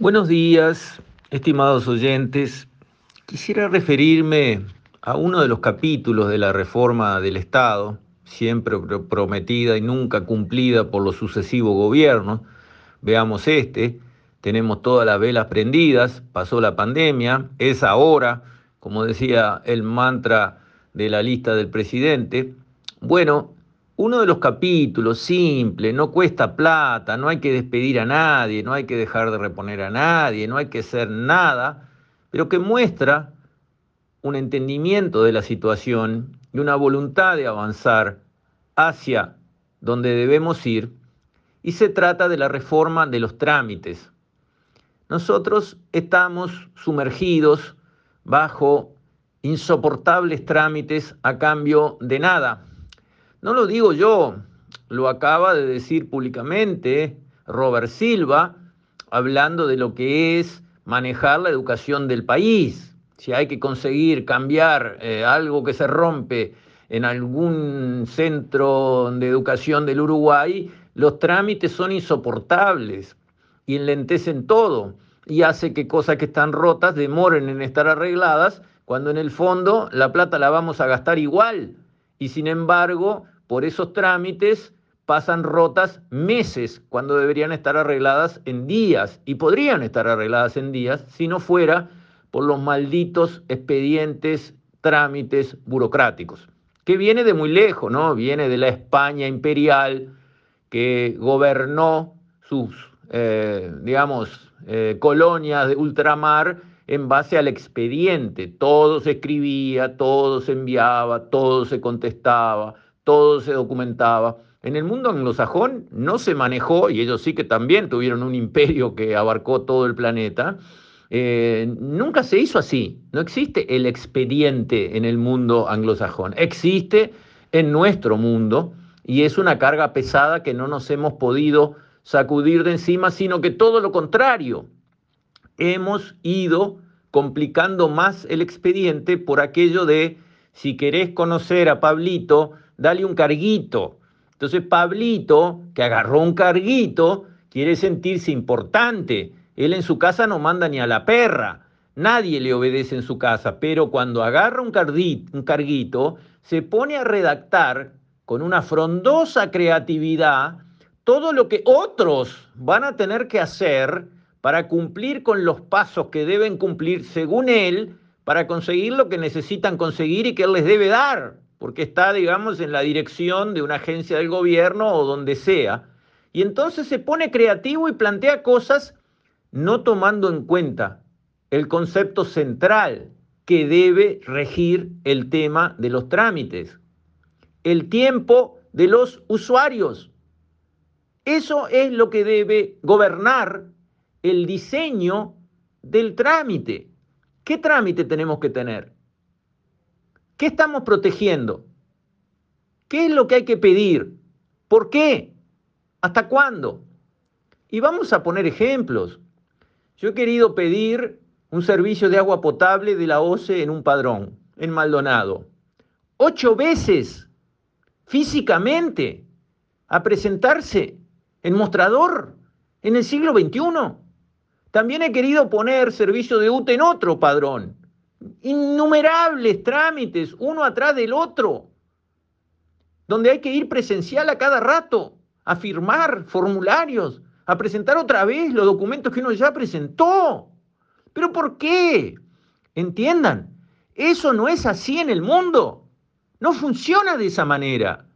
Buenos días, estimados oyentes. Quisiera referirme a uno de los capítulos de la reforma del Estado, siempre prometida y nunca cumplida por los sucesivos gobiernos. Veamos este, tenemos todas las velas prendidas, pasó la pandemia, es ahora, como decía el mantra de la lista del presidente. Bueno, uno de los capítulos, simple, no cuesta plata, no hay que despedir a nadie, no hay que dejar de reponer a nadie, no hay que hacer nada, pero que muestra un entendimiento de la situación y una voluntad de avanzar hacia donde debemos ir, y se trata de la reforma de los trámites. Nosotros estamos sumergidos bajo insoportables trámites a cambio de nada no lo digo yo, lo acaba de decir públicamente Robert Silva, hablando de lo que es manejar la educación del país. Si hay que conseguir cambiar eh, algo que se rompe en algún centro de educación del Uruguay, los trámites son insoportables y enlentecen todo y hace que cosas que están rotas demoren en estar arregladas cuando en el fondo la plata la vamos a gastar igual. Y sin embargo, por esos trámites pasan rotas meses cuando deberían estar arregladas en días y podrían estar arregladas en días si no fuera por los malditos expedientes, trámites burocráticos, que viene de muy lejos, ¿no? Viene de la España imperial que gobernó sus, eh, digamos, eh, colonias de ultramar en base al expediente. Todo se escribía, todo se enviaba, todo se contestaba todo se documentaba. En el mundo anglosajón no se manejó, y ellos sí que también tuvieron un imperio que abarcó todo el planeta, eh, nunca se hizo así. No existe el expediente en el mundo anglosajón. Existe en nuestro mundo y es una carga pesada que no nos hemos podido sacudir de encima, sino que todo lo contrario. Hemos ido complicando más el expediente por aquello de, si querés conocer a Pablito, dale un carguito. Entonces Pablito, que agarró un carguito, quiere sentirse importante. Él en su casa no manda ni a la perra. Nadie le obedece en su casa, pero cuando agarra un, un carguito, se pone a redactar con una frondosa creatividad todo lo que otros van a tener que hacer para cumplir con los pasos que deben cumplir según él, para conseguir lo que necesitan conseguir y que él les debe dar porque está, digamos, en la dirección de una agencia del gobierno o donde sea. Y entonces se pone creativo y plantea cosas no tomando en cuenta el concepto central que debe regir el tema de los trámites, el tiempo de los usuarios. Eso es lo que debe gobernar el diseño del trámite. ¿Qué trámite tenemos que tener? ¿Qué estamos protegiendo? ¿Qué es lo que hay que pedir? ¿Por qué? ¿Hasta cuándo? Y vamos a poner ejemplos. Yo he querido pedir un servicio de agua potable de la OCE en un padrón, en Maldonado. Ocho veces, físicamente, a presentarse en mostrador en el siglo XXI. También he querido poner servicio de UTE en otro padrón, innumerables trámites, uno atrás del otro, donde hay que ir presencial a cada rato, a firmar formularios, a presentar otra vez los documentos que uno ya presentó. ¿Pero por qué? Entiendan, eso no es así en el mundo. No funciona de esa manera.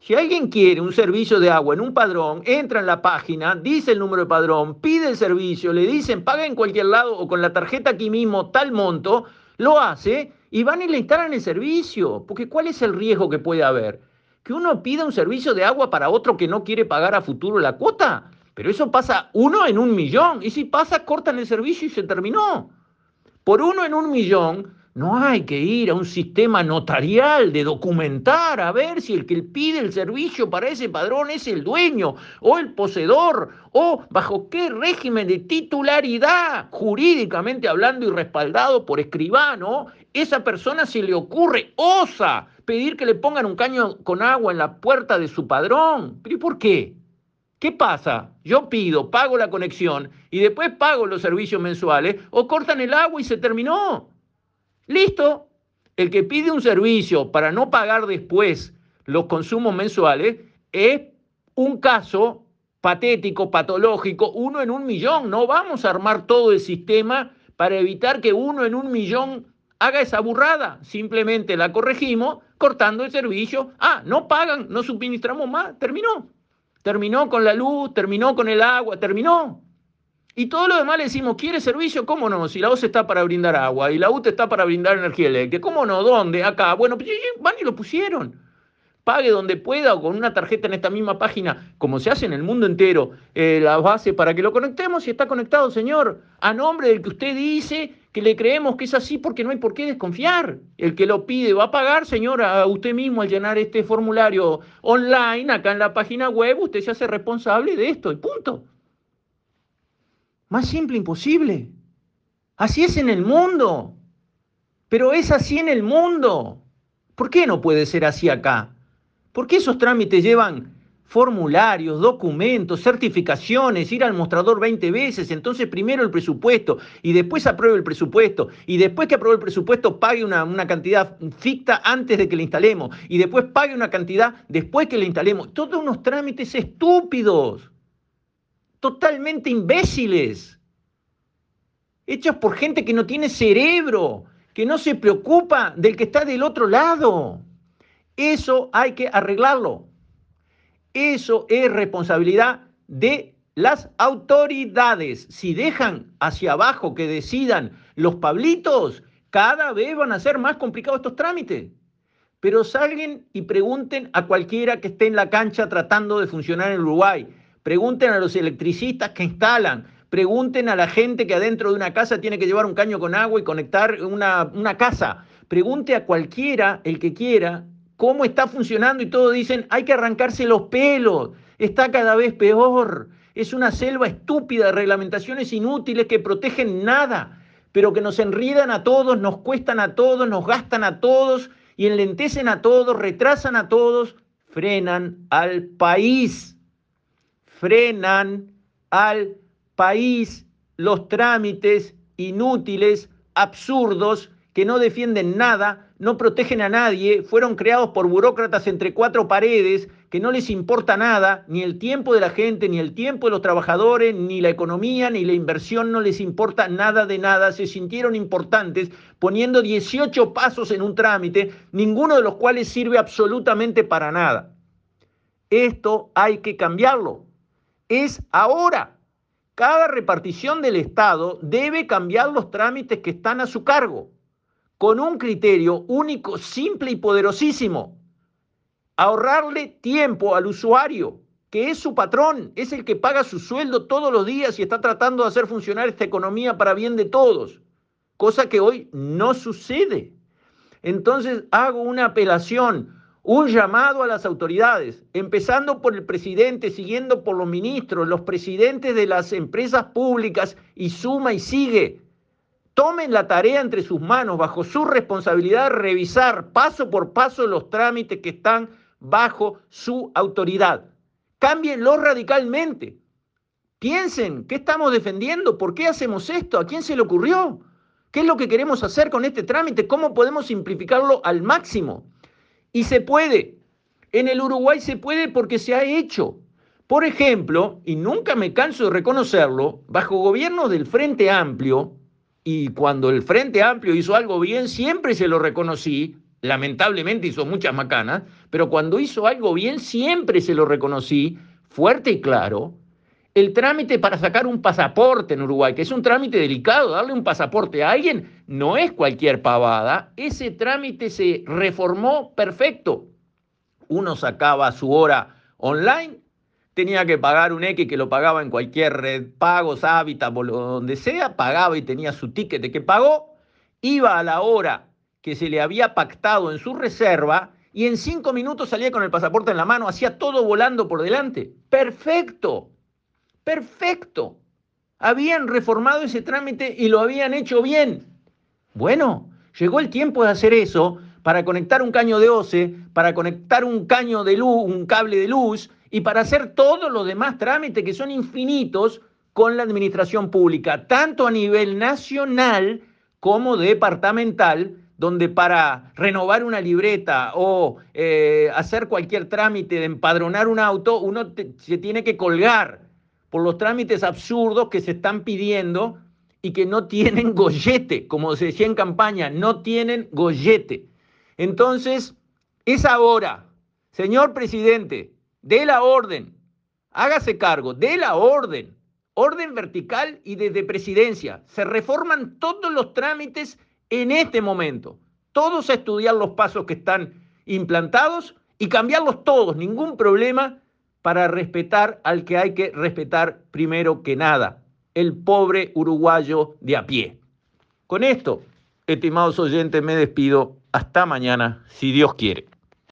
Si alguien quiere un servicio de agua en un padrón, entra en la página, dice el número de padrón, pide el servicio, le dicen paga en cualquier lado o con la tarjeta aquí mismo tal monto, lo hace y van y le instalan el servicio. Porque ¿cuál es el riesgo que puede haber? Que uno pida un servicio de agua para otro que no quiere pagar a futuro la cuota. Pero eso pasa uno en un millón. Y si pasa, cortan el servicio y se terminó. Por uno en un millón, no hay que ir a un sistema notarial de documentar a ver si el que pide el servicio para ese padrón es el dueño o el poseedor o bajo qué régimen de titularidad jurídicamente hablando y respaldado por escribano, esa persona se le ocurre, osa pedir que le pongan un caño con agua en la puerta de su padrón. ¿Pero y por qué? ¿Qué pasa? Yo pido, pago la conexión y después pago los servicios mensuales o cortan el agua y se terminó. Listo. El que pide un servicio para no pagar después los consumos mensuales es un caso patético, patológico, uno en un millón. No vamos a armar todo el sistema para evitar que uno en un millón haga esa burrada. Simplemente la corregimos cortando el servicio. Ah, no pagan, no suministramos más. Terminó. Terminó con la luz, terminó con el agua, terminó. Y todo lo demás le decimos, ¿quiere servicio? ¿Cómo no? Si la OCE está para brindar agua y la UTE está para brindar energía eléctrica. ¿Cómo no? ¿Dónde? Acá. Bueno, pues, van y lo pusieron pague donde pueda o con una tarjeta en esta misma página, como se hace en el mundo entero, eh, la base para que lo conectemos y está conectado, señor, a nombre del que usted dice que le creemos que es así porque no hay por qué desconfiar. El que lo pide va a pagar, señor, a usted mismo al llenar este formulario online acá en la página web, usted se hace responsable de esto y punto. Más simple imposible. Así es en el mundo. Pero es así en el mundo. ¿Por qué no puede ser así acá? ¿Por qué esos trámites llevan formularios, documentos, certificaciones, ir al mostrador 20 veces, entonces primero el presupuesto y después apruebe el presupuesto y después que apruebe el presupuesto pague una, cantidad ficta antes de que le instalemos y después pague una cantidad después que le instalemos. Todos unos trámites estúpidos, totalmente imbéciles, hechos por gente que no tiene cerebro, que no se preocupa del que está del otro lado. Eso hay que arreglarlo. Eso es responsabilidad de las autoridades. Si dejan hacia abajo que decidan los pablitos, cada vez van a ser más complicados estos trámites. Pero salgan y pregunten a cualquiera que esté en la cancha tratando de funcionar en Uruguay. Pregunten a los electricistas que instalan. Pregunten a la gente que adentro de una casa tiene que llevar un caño con agua y conectar una, una casa. Pregunte a cualquiera, el que quiera, cómo está funcionando y todos dicen, hay que arrancarse los pelos, está cada vez peor, es una selva estúpida de reglamentaciones inútiles que protegen nada, pero que nos enriedan a todos, nos cuestan a todos, nos gastan a todos y enlentecen a todos, retrasan a todos, frenan al país, frenan al país los trámites inútiles, absurdos, que no defienden nada, no protegen a nadie, fueron creados por burócratas entre cuatro paredes, que no les importa nada, ni el tiempo de la gente, ni el tiempo de los trabajadores, ni la economía, ni la inversión, no les importa nada de nada, se sintieron importantes poniendo 18 pasos en un trámite, ninguno de los cuales sirve absolutamente para nada. Esto hay que cambiarlo. Es ahora. Cada repartición del Estado debe cambiar los trámites que están a su cargo con un criterio único, simple y poderosísimo. Ahorrarle tiempo al usuario, que es su patrón, es el que paga su sueldo todos los días y está tratando de hacer funcionar esta economía para bien de todos, cosa que hoy no sucede. Entonces hago una apelación, un llamado a las autoridades, empezando por el presidente, siguiendo por los ministros, los presidentes de las empresas públicas y suma y sigue tomen la tarea entre sus manos, bajo su responsabilidad, revisar paso por paso los trámites que están bajo su autoridad. Cámbienlo radicalmente. Piensen, ¿qué estamos defendiendo? ¿Por qué hacemos esto? ¿A quién se le ocurrió? ¿Qué es lo que queremos hacer con este trámite? ¿Cómo podemos simplificarlo al máximo? Y se puede. En el Uruguay se puede porque se ha hecho. Por ejemplo, y nunca me canso de reconocerlo, bajo gobierno del Frente Amplio, y cuando el Frente Amplio hizo algo bien, siempre se lo reconocí, lamentablemente hizo muchas macanas, pero cuando hizo algo bien, siempre se lo reconocí, fuerte y claro, el trámite para sacar un pasaporte en Uruguay, que es un trámite delicado, darle un pasaporte a alguien no es cualquier pavada, ese trámite se reformó perfecto. Uno sacaba su hora online, tenía que pagar un X que lo pagaba en cualquier red, pagos, hábitat, donde sea, pagaba y tenía su ticket de que pagó, iba a la hora que se le había pactado en su reserva y en cinco minutos salía con el pasaporte en la mano, hacía todo volando por delante. Perfecto, perfecto. Habían reformado ese trámite y lo habían hecho bien. Bueno, llegó el tiempo de hacer eso para conectar un caño de OCE, para conectar un caño de luz, un cable de luz y para hacer todos los demás trámites que son infinitos con la administración pública, tanto a nivel nacional como departamental, donde para renovar una libreta o eh, hacer cualquier trámite de empadronar un auto, uno se tiene que colgar por los trámites absurdos que se están pidiendo y que no tienen gollete, como se decía en campaña, no tienen gollete. Entonces, es ahora, señor presidente, de la orden, hágase cargo, de la orden, orden vertical y desde presidencia. Se reforman todos los trámites en este momento. Todos a estudiar los pasos que están implantados y cambiarlos todos, ningún problema para respetar al que hay que respetar primero que nada, el pobre uruguayo de a pie. Con esto, estimados oyentes, me despido. Hasta mañana, si Dios quiere.